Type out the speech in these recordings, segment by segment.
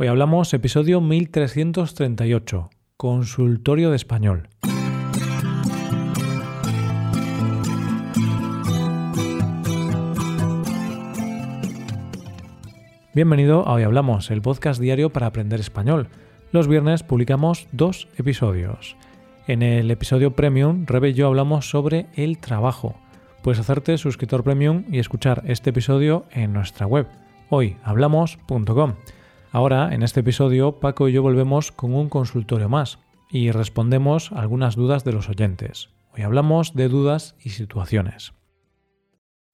Hoy hablamos episodio 1338, Consultorio de Español. Bienvenido a Hoy Hablamos, el podcast diario para aprender español. Los viernes publicamos dos episodios. En el episodio Premium, Rebe y yo hablamos sobre el trabajo. Puedes hacerte suscriptor Premium y escuchar este episodio en nuestra web, hoyhablamos.com. Ahora, en este episodio, Paco y yo volvemos con un consultorio más y respondemos algunas dudas de los oyentes. Hoy hablamos de dudas y situaciones.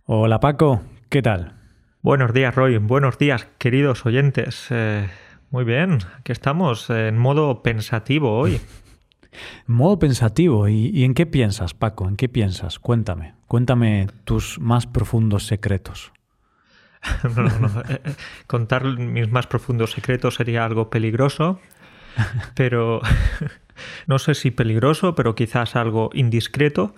Hola Paco, ¿qué tal? Buenos días Roy, buenos días queridos oyentes. Eh, muy bien, aquí estamos en modo pensativo hoy. modo pensativo, ¿Y, ¿Y en qué piensas Paco? ¿En qué piensas? Cuéntame, cuéntame tus más profundos secretos. no, no, eh, eh, Contar mis más profundos secretos sería algo peligroso, pero no sé si peligroso, pero quizás algo indiscreto,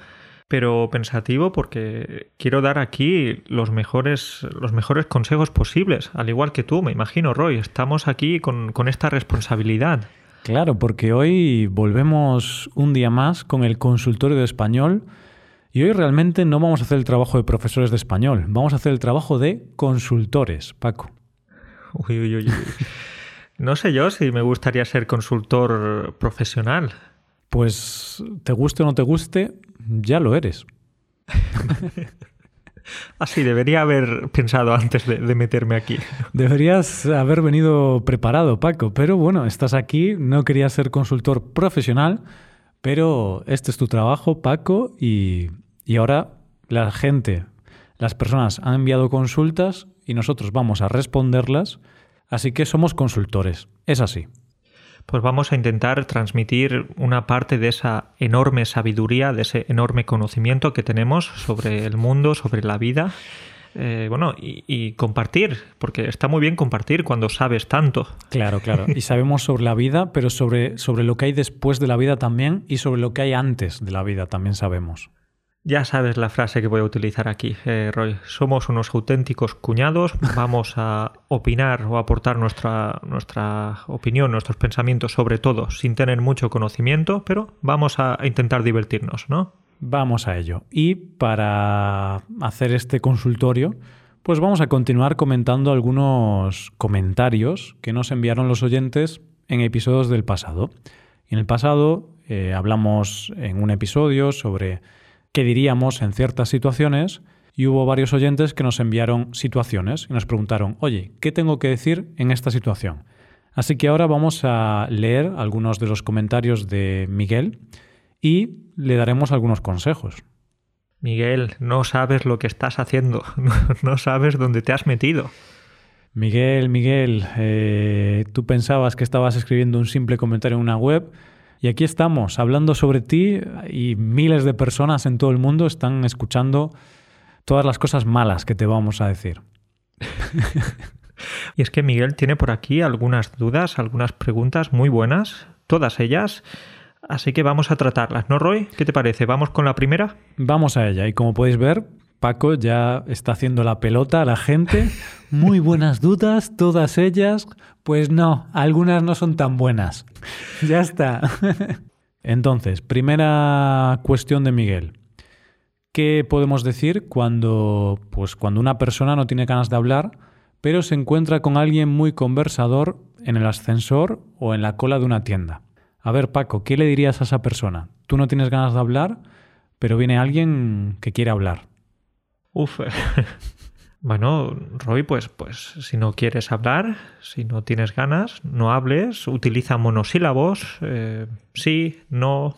pero pensativo porque quiero dar aquí los mejores, los mejores consejos posibles, al igual que tú, me imagino, Roy. Estamos aquí con, con esta responsabilidad. Claro, porque hoy volvemos un día más con el consultorio de español y hoy realmente no vamos a hacer el trabajo de profesores de español, vamos a hacer el trabajo de consultores, Paco. Uy, uy, uy. No sé yo si me gustaría ser consultor profesional. Pues te guste o no te guste, ya lo eres. Así, debería haber pensado antes de, de, meterme aquí. Deberías haber venido preparado, Paco, pero bueno, estás aquí, no querías ser consultor profesional, pero este es tu trabajo, Paco, y, y ahora la gente, las personas han enviado consultas y nosotros vamos a responderlas, así que somos consultores. Es así. Pues vamos a intentar transmitir una parte de esa enorme sabiduría, de ese enorme conocimiento que tenemos sobre el mundo, sobre la vida. Eh, bueno, y, y, compartir, porque está muy bien compartir cuando sabes tanto. Claro, claro. Y sabemos sobre la vida, pero sobre, sobre lo que hay después de la vida también y sobre lo que hay antes de la vida también sabemos. Ya sabes la frase que voy a utilizar aquí, eh, Roy. Somos unos auténticos cuñados, vamos a opinar o aportar nuestra, nuestra opinión, nuestros pensamientos sobre todo, sin tener mucho conocimiento, pero vamos a intentar divertirnos, ¿no? Vamos a ello. Y para hacer este consultorio, pues vamos a continuar comentando algunos comentarios que nos enviaron los oyentes en episodios del pasado. En el pasado eh, hablamos en un episodio sobre qué diríamos en ciertas situaciones y hubo varios oyentes que nos enviaron situaciones y nos preguntaron, oye, ¿qué tengo que decir en esta situación? Así que ahora vamos a leer algunos de los comentarios de Miguel y le daremos algunos consejos. Miguel, no sabes lo que estás haciendo, no sabes dónde te has metido. Miguel, Miguel, eh, tú pensabas que estabas escribiendo un simple comentario en una web y aquí estamos hablando sobre ti y miles de personas en todo el mundo están escuchando todas las cosas malas que te vamos a decir. y es que Miguel tiene por aquí algunas dudas, algunas preguntas muy buenas, todas ellas. Así que vamos a tratarlas, ¿no, Roy? ¿Qué te parece? ¿Vamos con la primera? Vamos a ella. Y como podéis ver, Paco ya está haciendo la pelota a la gente. Muy buenas dudas, todas ellas. Pues no, algunas no son tan buenas. Ya está. Entonces, primera cuestión de Miguel. ¿Qué podemos decir cuando, pues, cuando una persona no tiene ganas de hablar, pero se encuentra con alguien muy conversador en el ascensor o en la cola de una tienda? A ver, Paco, ¿qué le dirías a esa persona? Tú no tienes ganas de hablar, pero viene alguien que quiere hablar. Uf. Bueno, Roy, pues, pues si no quieres hablar, si no tienes ganas, no hables, utiliza monosílabos, eh, sí, no,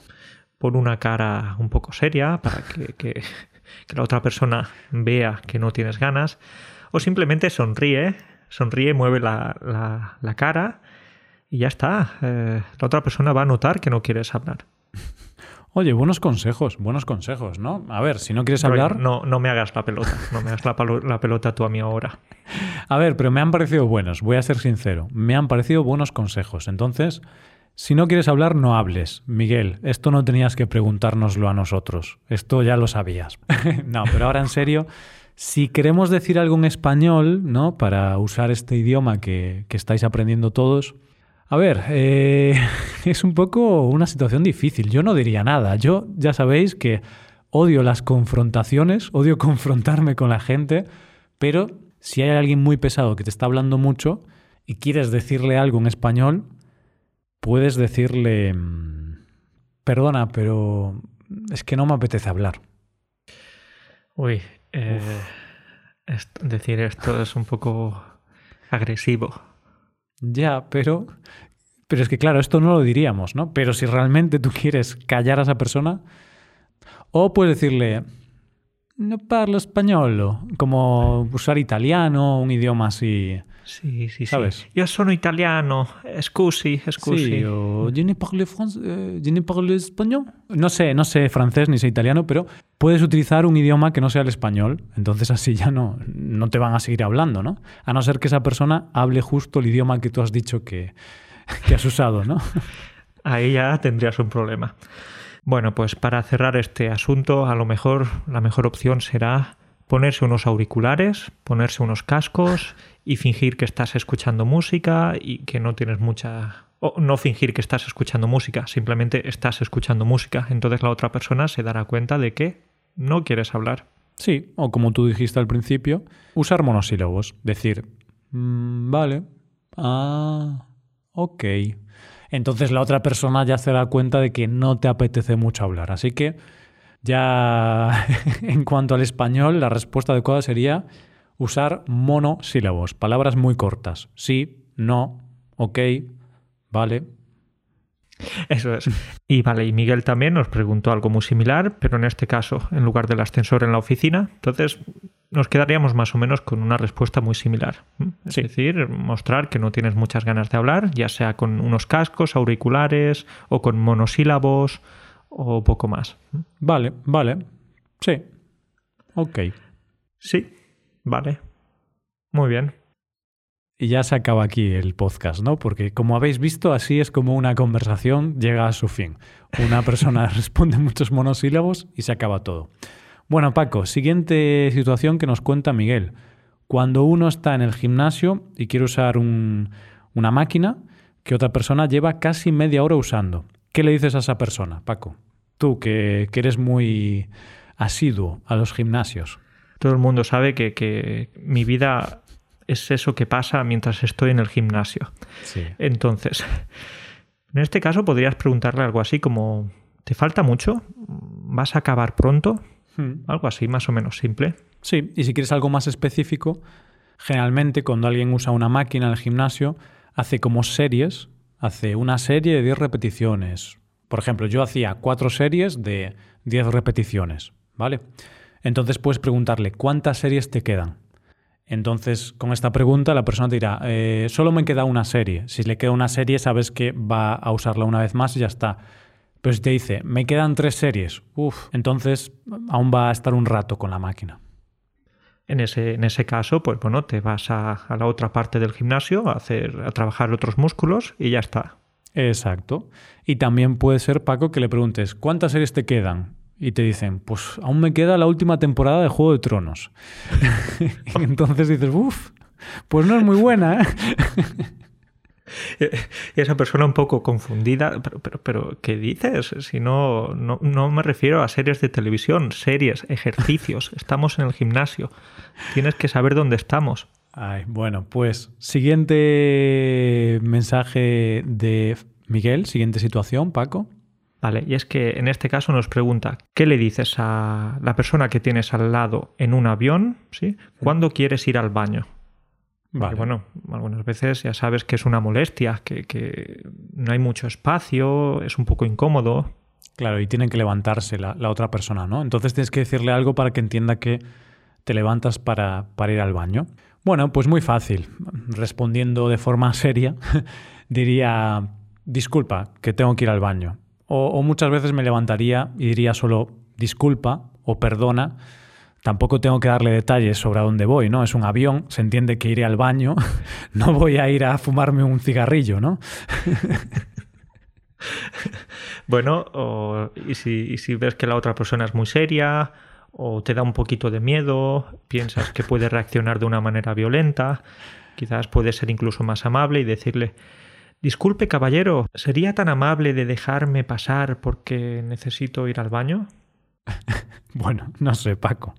pon una cara un poco seria para que, la otra persona vea que no tienes ganas, o simplemente sonríe, sonríe, mueve la cara y ya está. Eh, la otra persona va a notar que no quieres hablar. Oye, buenos consejos, buenos consejos, ¿no? A ver, si no quieres hablar... No, no me hagas la pelota, no me hagas la, la, pelota tú a mí ahora. A ver, pero me han parecido buenos, voy a ser sincero, me han parecido buenos consejos. Entonces, si no quieres hablar, no hables. Miguel, esto no tenías que preguntárnoslo a nosotros, esto ya lo sabías. no, pero ahora en serio, Si queremos decir algo en español, ¿no? Para usar este idioma que, que estáis aprendiendo todos, a ver, eh, es un poco una situación difícil. Yo no diría nada. Yo ya sabéis que odio las confrontaciones, odio confrontarme con la gente, pero si hay alguien muy pesado que te está hablando mucho y quieres decirle algo en español, puedes decirle, mm, perdona, pero es que no me apetece hablar. Uy, eh, decir esto es un poco agresivo. Ya, pero, pero es que claro, esto no lo diríamos, ¿no? Pero si realmente tú quieres callar a esa persona, o puedes decirle, no parlo español, como usar italiano, un idioma así. Sí, sí, ¿Sabes? Yo sono italiano, scusi, scusi. Sí, o je ne parle, france, eh, je ne parle español. No sé, no sé francés ni sé italiano, pero puedes utilizar un idioma que no sea el español. Entonces así ya no, no te van a seguir hablando, ¿no? A no ser que esa persona hable justo el idioma que tú has dicho que, que has usado, ¿no? Ahí ya tendrías un problema. Bueno, pues para cerrar este asunto, a lo mejor la mejor opción será ponerse unos auriculares, ponerse unos cascos y fingir que estás escuchando música y que no tienes mucha... O no fingir que estás escuchando música, simplemente estás escuchando música. Entonces la otra persona se dará cuenta de que no quieres hablar. Sí, o como tú dijiste al principio, usar monosílabos. Decir, "Mm, vale, ah, ok. Entonces la otra persona ya se da cuenta de que no te apetece mucho hablar. Así que ya en cuanto al español, la respuesta adecuada sería usar monosílabos, palabras muy cortas. Sí, no, ok, vale. Eso es. Y vale, y Miguel también nos preguntó algo muy similar, pero en este caso, en lugar del ascensor en la oficina, entonces nos quedaríamos más o menos con una respuesta muy similar. ¿m? Es Sí. decir, mostrar que no tienes muchas ganas de hablar, ya sea con unos cascos, auriculares o con monosílabos o poco más. Vale, vale. Sí. Ok. Sí, vale. Muy bien. Y ya se acaba aquí el podcast, ¿no? Porque como habéis visto, así es como una conversación llega a su fin. Una persona responde muchos monosílabos y se acaba todo. Bueno, Paco, siguiente situación que nos cuenta Miguel. Cuando uno está en el gimnasio y quiere usar un- una máquina que otra persona lleva casi media hora usando, ¿qué le dices a esa persona, Paco? Tú, que, que eres muy asiduo a los gimnasios. Todo el mundo sabe que, que mi vida es eso que pasa mientras estoy en el gimnasio. Sí. Entonces, en este caso podrías preguntarle algo así como, ¿te falta mucho? ¿Vas a acabar pronto? Algo así, más o menos simple. Sí, y si quieres algo más específico, generalmente cuando alguien usa una máquina en el gimnasio, hace como series, hace una serie de 10 repeticiones. Por ejemplo, yo hacía cuatro series de 10 repeticiones, ¿vale? Entonces puedes preguntarle, ¿cuántas series te quedan? Entonces, con esta pregunta, la persona te dirá, "Eh, solo me queda una serie. Si le queda una serie, sabes que va a usarla una vez más y ya está. Pero si te dice, me quedan tres series, uff, entonces aún va a estar un rato con la máquina. En ese, en ese caso, pues bueno, te vas a, a la otra parte del gimnasio a, hacer, a trabajar otros músculos y ya está. Exacto. Y también puede ser, Paco, que le preguntes, ¿cuántas series te quedan? Y te dicen, pues aún me queda la última temporada de Juego de Tronos. y entonces dices, uff, pues no es muy buena, ¿eh? Y esa persona un poco confundida, pero, pero, pero ¿qué dices? Si no, no, no me refiero a series de televisión, series, ejercicios. Estamos en el gimnasio. Tienes que saber dónde estamos. Ay, bueno, pues siguiente mensaje de Miguel, siguiente situación, Paco. Vale, y es que en este caso nos pregunta, ¿qué le dices a la persona que tienes al lado en un avión? ¿Sí? ¿Cuándo quieres ir al baño? Porque, Vale. bueno, algunas veces ya sabes que es una molestia, que, que no hay mucho espacio, es un poco incómodo. Claro, y tienen que levantarse la, la otra persona, ¿no? Entonces tienes que decirle algo para que entienda que te levantas para, para ir al baño. Bueno, pues muy fácil. Respondiendo de forma seria, diría, disculpa, que tengo que ir al baño. O, o muchas veces me levantaría y diría solo, disculpa o perdona. Tampoco tengo que darle detalles sobre a dónde voy, ¿no? Es un avión, se entiende que iré al baño, no voy a ir a fumarme un cigarrillo, ¿no? Bueno, o- y, si, y si ves que la otra persona es muy seria o te da un poquito de miedo, piensas que puede reaccionar de una manera violenta, quizás puede ser incluso más amable y decirle Disculpe, caballero, ¿sería tan amable de dejarme pasar porque necesito ir al baño? bueno, no sé, Paco.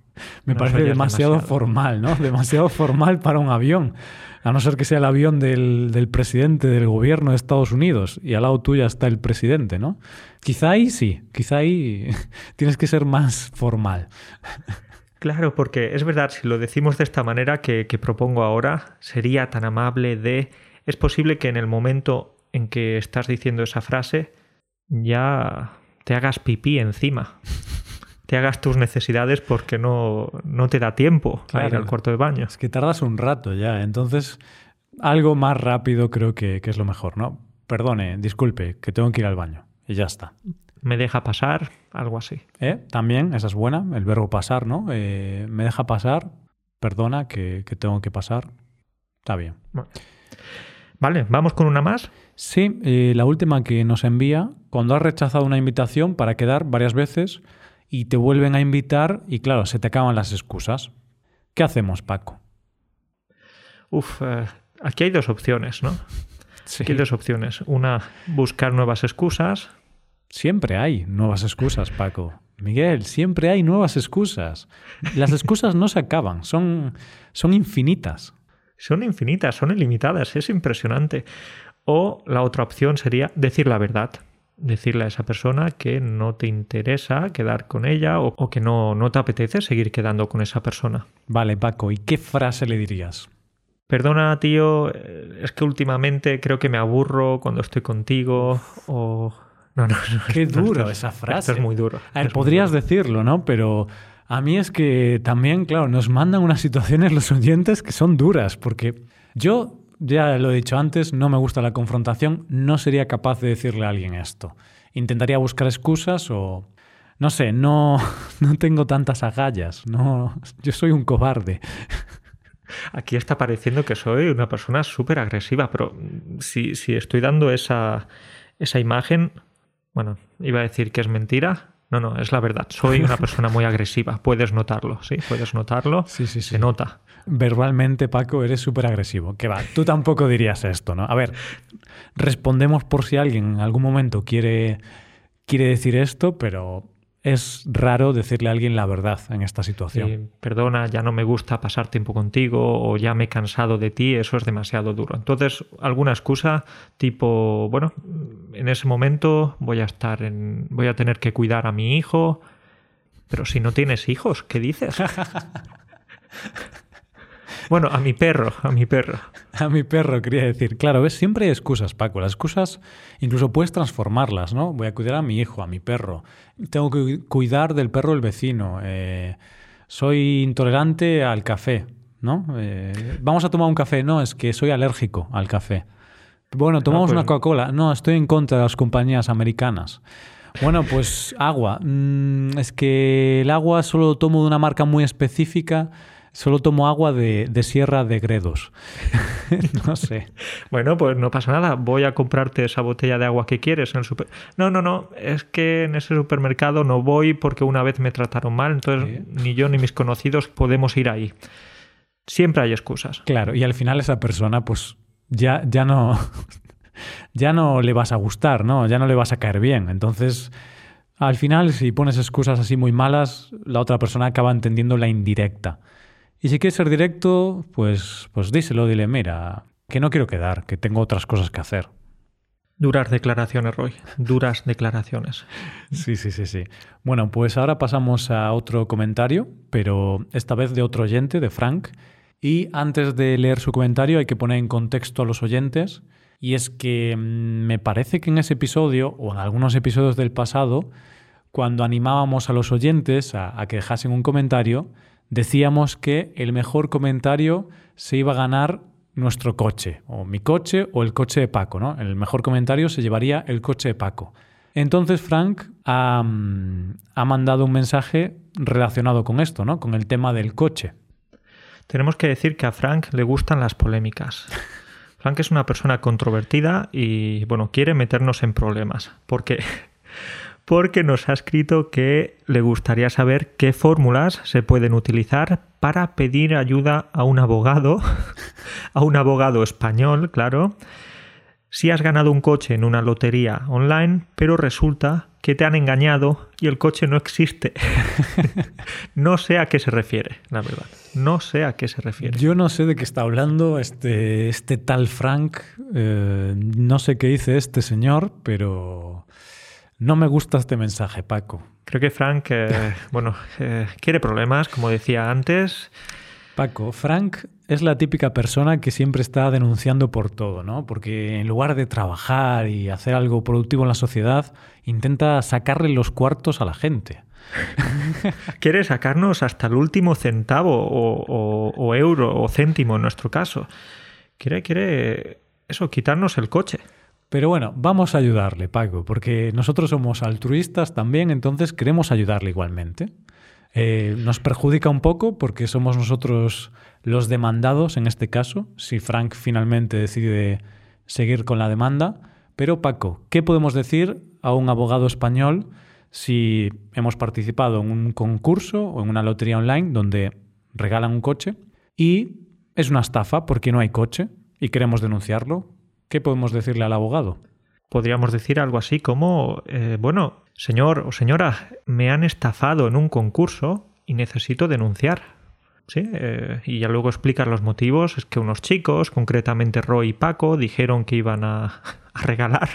Me parece demasiado, formal, ¿no? Demasiado formal para un avión. A no ser que sea el avión del, del, presidente del gobierno de Estados Unidos y al lado tuya está el presidente, ¿no? Quizá ahí sí, quizá ahí tienes que ser más formal. Claro, porque es verdad, si lo decimos de esta manera que, que propongo ahora, sería tan amable de es posible que en el momento en que estás diciendo esa frase ya te hagas pipí encima. Te hagas tus necesidades porque no, no te da tiempo a ir al cuarto de baño. Es que tardas un rato ya. Entonces, algo más rápido creo que, es lo mejor, ¿no? Perdone, disculpe, que tengo que ir al baño. Y ya está. Me deja pasar, algo así. ¿Eh? También, esa es buena, el verbo pasar, ¿no? Eh, me deja pasar, perdona que, tengo que pasar. Está bien. Vale, vamos con una más. Sí, eh, la última que nos envía, cuando has rechazado una invitación para quedar varias veces y te vuelven a invitar y claro, se te acaban las excusas. ¿Qué hacemos, Paco? Uf, eh, aquí hay dos opciones, ¿no? Sí. Aquí hay dos opciones. Una, buscar nuevas excusas. Siempre hay nuevas excusas, Paco. Miguel, siempre hay nuevas excusas. Las excusas no se acaban, son, son infinitas son infinitas, son ilimitadas, es impresionante. O la otra opción sería decir la verdad, decirle a esa persona que no te interesa quedar con ella o, que no, no te apetece seguir quedando con esa persona. Vale, Paco, ¿y qué frase le dirías? Perdona, tío, eh, es que últimamente creo que me aburro cuando estoy contigo o... No, no, no. Qué duro esa frase. es muy duro. A ver, podrías decirlo, ¿no? Pero a mí es que también, claro, nos mandan unas situaciones los oyentes que son duras, porque yo, ya lo he dicho antes, no me gusta la confrontación, no sería capaz de decirle a alguien esto. Intentaría buscar excusas o... No sé, no, no tengo tantas agallas, no, yo soy un cobarde. Aquí está pareciendo que soy una persona súper agresiva, pero si, si estoy dando esa, esa imagen, bueno, iba a decir que es mentira, no, no, es la verdad. Soy una persona muy agresiva. Puedes notarlo, ¿sí? Puedes notarlo. Sí, sí, Se nota. Verbalmente, Paco, eres súper agresivo. Que va, tú tampoco dirías esto, ¿no? A ver, respondemos por si alguien en algún momento quiere, quiere decir esto, pero es raro decirle a alguien la verdad en esta situación. perdona, ya no me gusta pasar tiempo contigo o ya me he cansado de ti, eso es demasiado duro. Entonces, alguna excusa tipo, bueno, en ese momento voy a estar en voy a tener que cuidar a mi hijo, pero si no tienes hijos, ¿qué dices? Bueno, a mi perro, a mi perro. A mi perro, quería decir. Claro, ves, siempre hay excusas, Paco. Las excusas incluso puedes transformarlas, ¿no? Voy a cuidar a mi hijo, a mi perro. Tengo que cuidar del perro del vecino. Eh, soy intolerante al café, ¿no? Eh, vamos a tomar un café. No, es que soy alérgico al café. Bueno, tomamos una pues Coca-Cola. No, estoy en contra de las compañías americanas. Bueno, pues agua. Mm, es que el agua solo tomo de una marca muy específica Solo tomo agua de, Sierra de Gredos. no sé. Bueno, pues no pasa nada. Voy a comprarte esa botella de agua que quieres en el super... No, no, no. Es que en ese supermercado no voy porque una vez me trataron mal. Entonces ni yo ni mis conocidos podemos ir ahí. Siempre hay excusas. Claro, y al final esa persona pues ya, ya no... ya no le vas a gustar, ¿no? Ya no le vas a caer bien. Entonces... Al final, si pones excusas así muy malas, la otra persona acaba entendiendo la indirecta. Y si quieres ser directo, pues, pues díselo, dile, mira, que no quiero quedar, que tengo otras cosas que hacer. Duras declaraciones, Roy. Duras declaraciones. Sí, sí, sí, sí. Bueno, pues ahora pasamos a otro comentario, pero esta vez de otro oyente, de Frank. Y antes de leer su comentario hay que poner en contexto a los oyentes. Y es que mm, me parece que en ese episodio, o en algunos episodios del pasado, cuando animábamos a los oyentes a, a que dejasen un comentario, decíamos que el mejor comentario se iba a ganar nuestro coche, o mi coche o el coche de Paco, ¿no? El mejor comentario se llevaría el coche de Paco. Entonces Frank ha, ha mandado un mensaje relacionado con esto, ¿no? Con el tema del coche. Tenemos que decir que a Frank le gustan las polémicas. Frank es una persona controvertida y, bueno, quiere meternos en problemas. Porque porque nos ha escrito que le gustaría saber qué fórmulas se pueden utilizar para pedir ayuda a un abogado, a un abogado español, claro, si has ganado un coche en una lotería online, pero resulta que te han engañado y el coche no existe. no sé a qué se refiere, la verdad. No sé a qué se refiere. Yo no sé de qué está hablando este, este tal Frank. Eh, no sé qué dice este señor, pero no me gusta este mensaje, Paco. Creo que Frank, eh, bueno, eh, quiere problemas, como decía antes. Paco, Frank es la típica persona que siempre está denunciando por todo, ¿no? Porque en lugar de trabajar y hacer algo productivo en la sociedad, intenta sacarle los cuartos a la gente. Quiere sacarnos hasta el último centavo o, euro o céntimo en nuestro caso. Quiere, quiere eso, quitarnos el coche. Pero bueno, vamos a ayudarle, Paco, porque nosotros somos altruistas también, entonces queremos ayudarle igualmente. Eh, nos perjudica un poco porque somos nosotros los demandados en este caso, si Frank finalmente decide seguir con la demanda. Pero Paco, ¿qué podemos decir a un abogado español si hemos participado en un concurso o en una lotería online donde regalan un coche y es una estafa porque no hay coche y queremos denunciarlo? ¿Qué podemos decirle al abogado? Podríamos decir algo así como, eh, bueno, señor o señora, me han estafado en un concurso y necesito denunciar. Sí, eh, y ya luego explicas los motivos. Es que unos chicos, concretamente Roy y Paco, dijeron que iban a, regalar,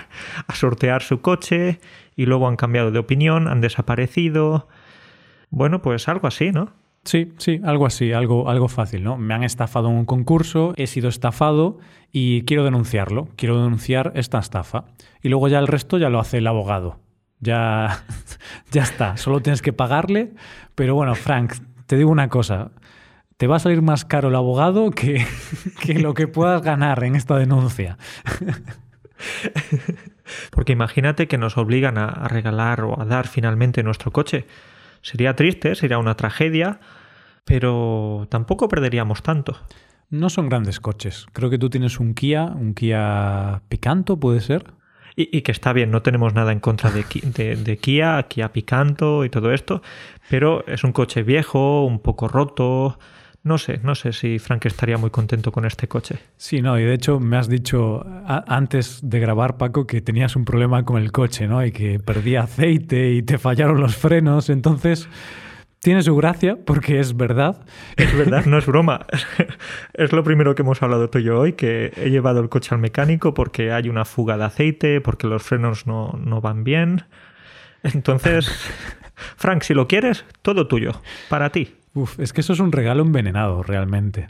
a sortear su coche y luego han cambiado de opinión, han desaparecido. Bueno, pues algo así, ¿no? Sí, sí, algo así, algo, algo fácil, ¿no? Me han estafado en un concurso, he sido estafado y quiero denunciarlo, quiero denunciar esta estafa. Y luego ya el resto ya lo hace el abogado. Ya, ya está, solo tienes que pagarle. Pero bueno, Frank, te digo una cosa, te va a salir más caro el abogado que, que lo que puedas ganar en esta denuncia. Porque imagínate que nos obligan a regalar o a dar finalmente nuestro coche. Sería triste, sería una tragedia, pero tampoco perderíamos tanto. No son grandes coches. Creo que tú tienes un Kia, un Kia Picanto, ¿puede ser? Y, que está bien, no tenemos nada en contra de, de, Kia, Kia Picanto y todo esto, pero es un coche viejo, un poco roto. No sé, no sé si Frank estaría muy contento con este coche. Sí, no, y de hecho me has dicho antes de grabar, Paco, que tenías un problema con el coche, ¿no? Y que perdía aceite y te fallaron los frenos, entonces tiene su gracia porque es verdad. Es verdad, no es broma. Es lo primero que hemos hablado tú y yo hoy, que he llevado el coche al mecánico porque hay una fuga de aceite, porque los frenos no, no van bien. Entonces, Frank, si lo quieres, todo tuyo, para ti. Uf, es que eso es un regalo envenenado, realmente.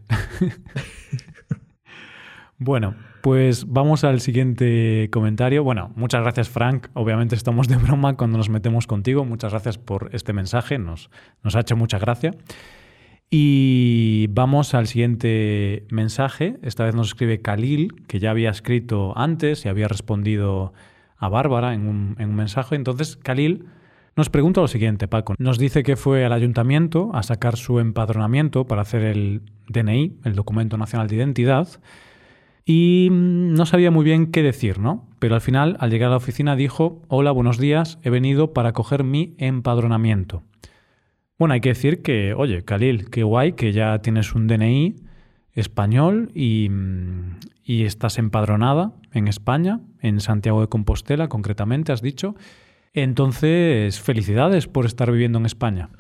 bueno, pues vamos al siguiente comentario. Bueno, muchas gracias Frank. Obviamente estamos de broma cuando nos metemos contigo. Muchas gracias por este mensaje. Nos, nos ha hecho mucha gracia. Y vamos al siguiente mensaje. Esta vez nos escribe Khalil, que ya había escrito antes y había respondido a Bárbara en un, en un mensaje. Entonces, Khalil nos pregunta lo siguiente, Paco. Nos dice que fue al ayuntamiento a sacar su empadronamiento para hacer el DNI, el Documento Nacional de Identidad, y no sabía muy bien qué decir, ¿no? Pero al final, al llegar a la oficina, dijo, hola, buenos días, he venido para coger mi empadronamiento. Bueno, hay que decir que, oye, Khalil, qué guay que ya tienes un DNI español y, y estás empadronada en España, en Santiago de Compostela concretamente, has dicho. Entonces, felicidades por estar viviendo en España.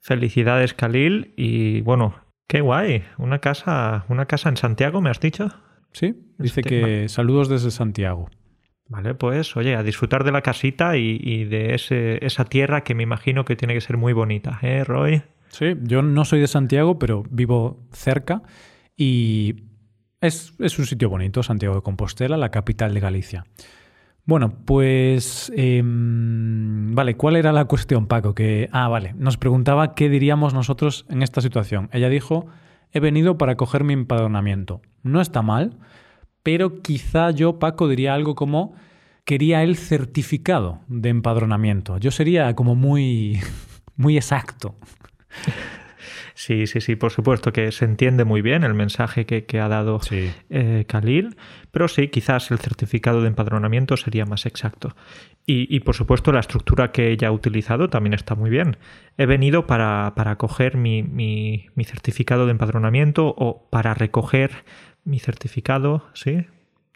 Felicidades, Khalil, y bueno, qué guay. Una casa, una casa en Santiago, ¿me has dicho? Sí, dice que saludos desde Santiago. Vale, pues oye, a disfrutar de la casita y, de ese, esa tierra que me imagino que tiene que ser muy bonita, ¿eh, Roy? Sí, yo no soy de Santiago, pero vivo cerca y es, es un sitio bonito, Santiago de Compostela, la capital de Galicia. Bueno, pues em, vale, ¿cuál era la cuestión, Paco? Que ah, vale, nos preguntaba qué diríamos nosotros en esta situación. Ella dijo, he venido para coger mi empadronamiento. No está mal, pero quizá yo, Paco, diría algo como quería el certificado de empadronamiento. Yo sería como muy muy exacto. Sí, sí, sí, por supuesto que se entiende muy bien el mensaje que, ha dado eh, Khalil, pero sí, quizás el certificado de empadronamiento sería más exacto. Y, por supuesto la estructura que ella ha utilizado también está muy bien. He venido para, para coger mi, mi, mi certificado de empadronamiento o para recoger mi certificado, ¿sí?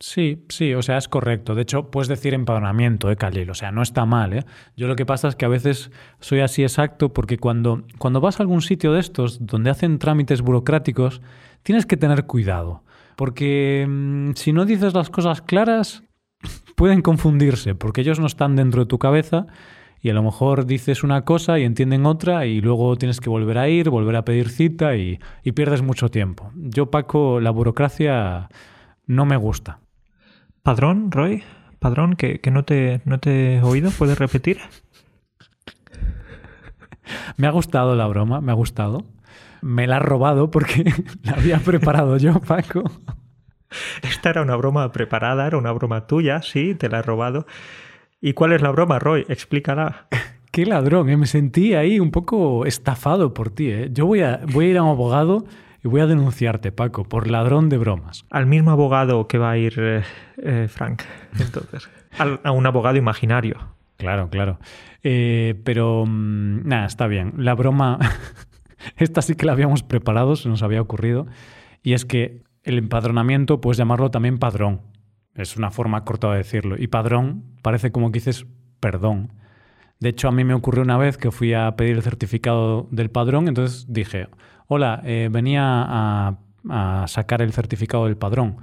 Sí, sí, o sea, es correcto. De hecho, puedes decir empadronamiento, ¿eh, Khalil? O sea, no está mal, ¿eh? Yo lo que pasa es que a veces soy así exacto porque cuando, cuando vas a algún sitio de estos donde hacen trámites burocráticos, tienes que tener cuidado. Porque mm, si no dices las cosas claras, pueden confundirse, porque ellos no están dentro de tu cabeza y a lo mejor dices una cosa y entienden otra y luego tienes que volver a ir, volver a pedir cita y, y pierdes mucho tiempo. Yo, Paco, la burocracia no me gusta. Padrón, Roy, padrón, que, no, te, no te he oído, ¿puedes repetir? me ha gustado la broma, me ha gustado. Me la ha robado porque la había preparado yo, Paco. Esta era una broma preparada, era una broma tuya, sí, te la he robado. ¿Y cuál es la broma, Roy? Explícala. Qué ladrón, ¿eh? me sentí ahí un poco estafado por ti. ¿eh? Yo voy a, voy a ir a un abogado y voy a denunciarte, Paco, por ladrón de bromas. Al mismo abogado que va a ir eh, eh, Frank, entonces. a un abogado imaginario. Claro, claro. Eh, pero mm, nada, está bien. La broma, esta sí que la habíamos preparado, se nos había ocurrido. Y es que el empadronamiento puedes llamarlo también padrón. Es una forma corta de decirlo. Y padrón parece como que dices perdón. De hecho, a mí me ocurrió una vez que fui a pedir el certificado del padrón, entonces dije, hola, eh, venía a, sacar el certificado del padrón.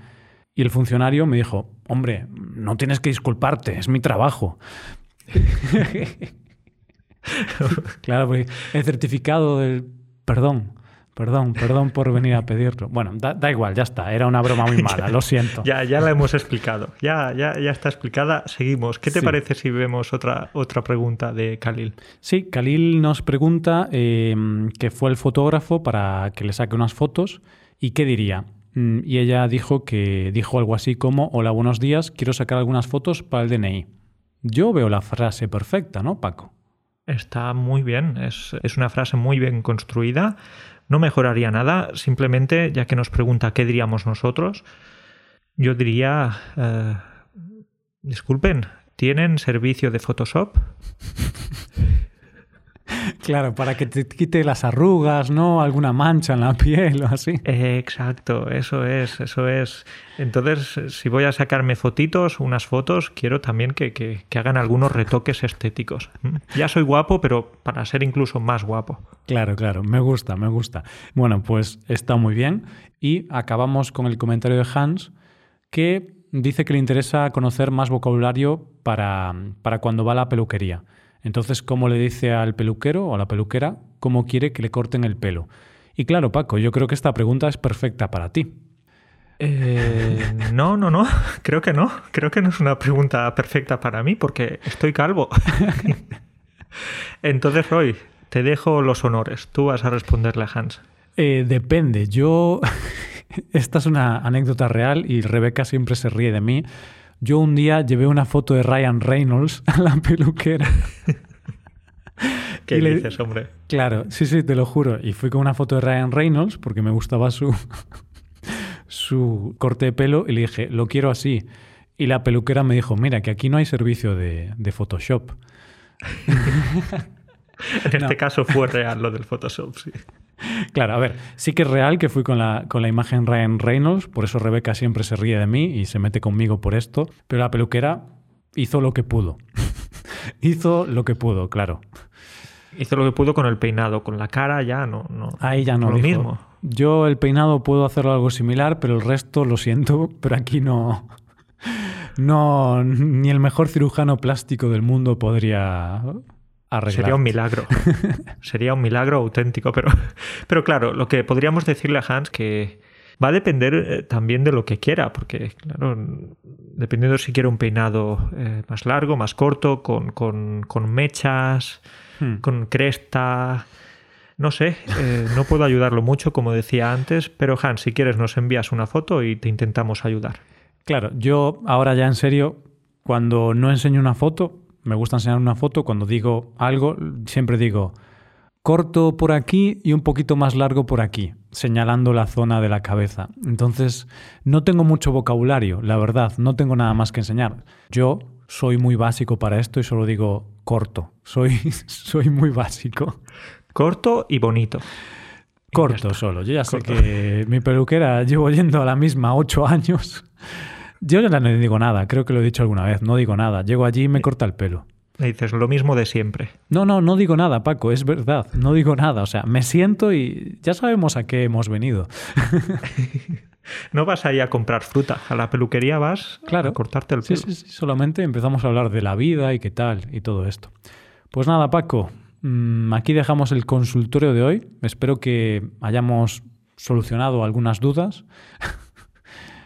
Y el funcionario me dijo, hombre, no tienes que disculparte, es mi trabajo. claro, porque el certificado del perdón Perdón, perdón por venir a pedirlo. Bueno, da, igual, ya está. Era una broma muy mala, lo siento. ya, ya la hemos explicado. Ya, ya, ya está explicada. Seguimos. ¿Qué te parece si vemos otra, otra pregunta de Khalil? Sí, Khalil nos pregunta eh, que fue el fotógrafo para que le saque unas fotos y qué diría. Mm, y ella dijo que dijo algo así como: Hola, buenos días, quiero sacar algunas fotos para el DNI. Yo veo la frase perfecta, ¿no, Paco? Está muy bien, es, es una frase muy bien construida no mejoraría nada, simplemente ya que nos pregunta qué diríamos nosotros, yo diría, eh, disculpen, ¿tienen servicio de Photoshop? Claro, para que te quite las arrugas, ¿no? Alguna mancha en la piel o así. exacto, eso es, eso es. Entonces, si voy a sacarme fotitos, unas fotos, quiero también que, que, hagan algunos retoques estéticos. ¿Mm? Ya soy guapo, pero para ser incluso más guapo. Claro, claro, me gusta, me gusta. Bueno, pues está muy bien. Y acabamos con el comentario de Hans, que dice que le interesa conocer más vocabulario para, para cuando va a la peluquería. Entonces, ¿cómo le dice al peluquero o a la peluquera cómo quiere que le corten el pelo? Y claro, Paco, yo creo que esta pregunta es perfecta para ti. Eh, no, no, no, creo que no. Creo que no es una pregunta perfecta para mí porque estoy calvo. Entonces, Roy, te dejo los honores. Tú vas a responderle a Hans. Eh, depende. Yo. Esta es una anécdota real y Rebeca siempre se ríe de mí yo un día llevé una foto de Ryan Reynolds a la peluquera. ¿Qué le... dices, hombre? Claro, sí, sí, te lo juro. Y fui con una foto de Ryan Reynolds porque me gustaba su, su corte de pelo y le dije, lo quiero así. Y la peluquera me dijo, mira, que aquí no hay servicio de, de Photoshop. en este caso fue real lo del Photoshop, sí. Claro, a ver, sí que es real que fui con la, con la imagen Ryan Reynolds, por eso Rebeca siempre se ríe de mí y se mete conmigo por esto, pero la peluquera hizo lo que pudo. hizo lo que pudo, claro. Hizo lo que pudo con el peinado, con la cara ya no. no Ahí ya no. Lo mismo. Yo el peinado puedo hacerlo algo similar, pero el resto lo siento, pero aquí no. No, ni el mejor cirujano plástico del mundo podría Sería un milagro. Sería un milagro auténtico, pero, pero claro, lo que podríamos decirle a Hans que va a depender eh, también de lo que quiera, porque claro, dependiendo si quiere un peinado eh, más largo, más corto, con, con, mechas, hmm. con cresta. No sé, eh, no puedo ayudarlo mucho, como decía antes, pero Hans, si quieres nos envías una foto y te intentamos ayudar. Claro, yo ahora ya en serio, cuando no enseño una foto, me gusta enseñar una foto, cuando digo algo, siempre digo, corto por aquí y un poquito más largo por aquí, señalando la zona de la cabeza. Entonces, no tengo mucho vocabulario, la verdad, no tengo nada más que enseñar. Yo soy muy básico para esto y solo digo corto. Soy, soy muy básico. Corto y bonito. Corto solo. Yo ya sé que mi peluquera llevo yendo a la misma ocho años. Yo ya no digo nada, creo que lo he dicho alguna vez, no digo nada. Llego allí y me corta el pelo. Le dices lo mismo de siempre. No, no, no digo nada, Paco, es verdad, no digo nada. O sea, me siento y ya sabemos a qué hemos venido. no vas ahí a comprar fruta, a la peluquería vas claro. a cortarte el pelo. Sí, sí, sí, solamente empezamos a hablar de la vida y qué tal y todo esto. Pues nada, Paco, mm, aquí dejamos el consultorio de hoy. Espero que hayamos solucionado algunas dudas.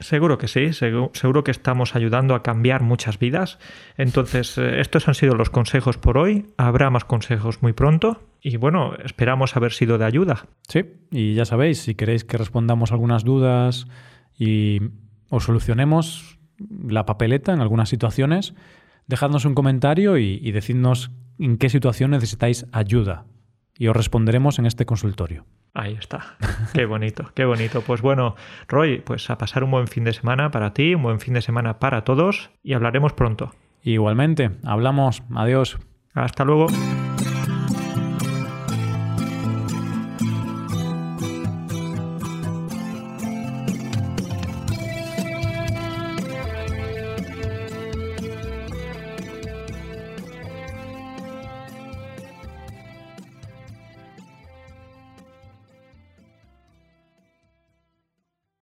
Seguro que sí, seguro, que estamos ayudando a cambiar muchas vidas. Entonces, eh, estos han sido los consejos por hoy. Habrá más consejos muy pronto y bueno, esperamos haber sido de ayuda. Sí, y ya sabéis, si queréis que respondamos algunas dudas y os solucionemos la papeleta en algunas situaciones, dejadnos un comentario y, y decidnos en qué situación necesitáis ayuda y os responderemos en este consultorio. Ahí está. Qué bonito, qué bonito. Pues bueno, Roy, pues a pasar un buen fin de semana para ti, un buen fin de semana para todos y hablaremos pronto. Igualmente, hablamos. Adiós. Hasta luego.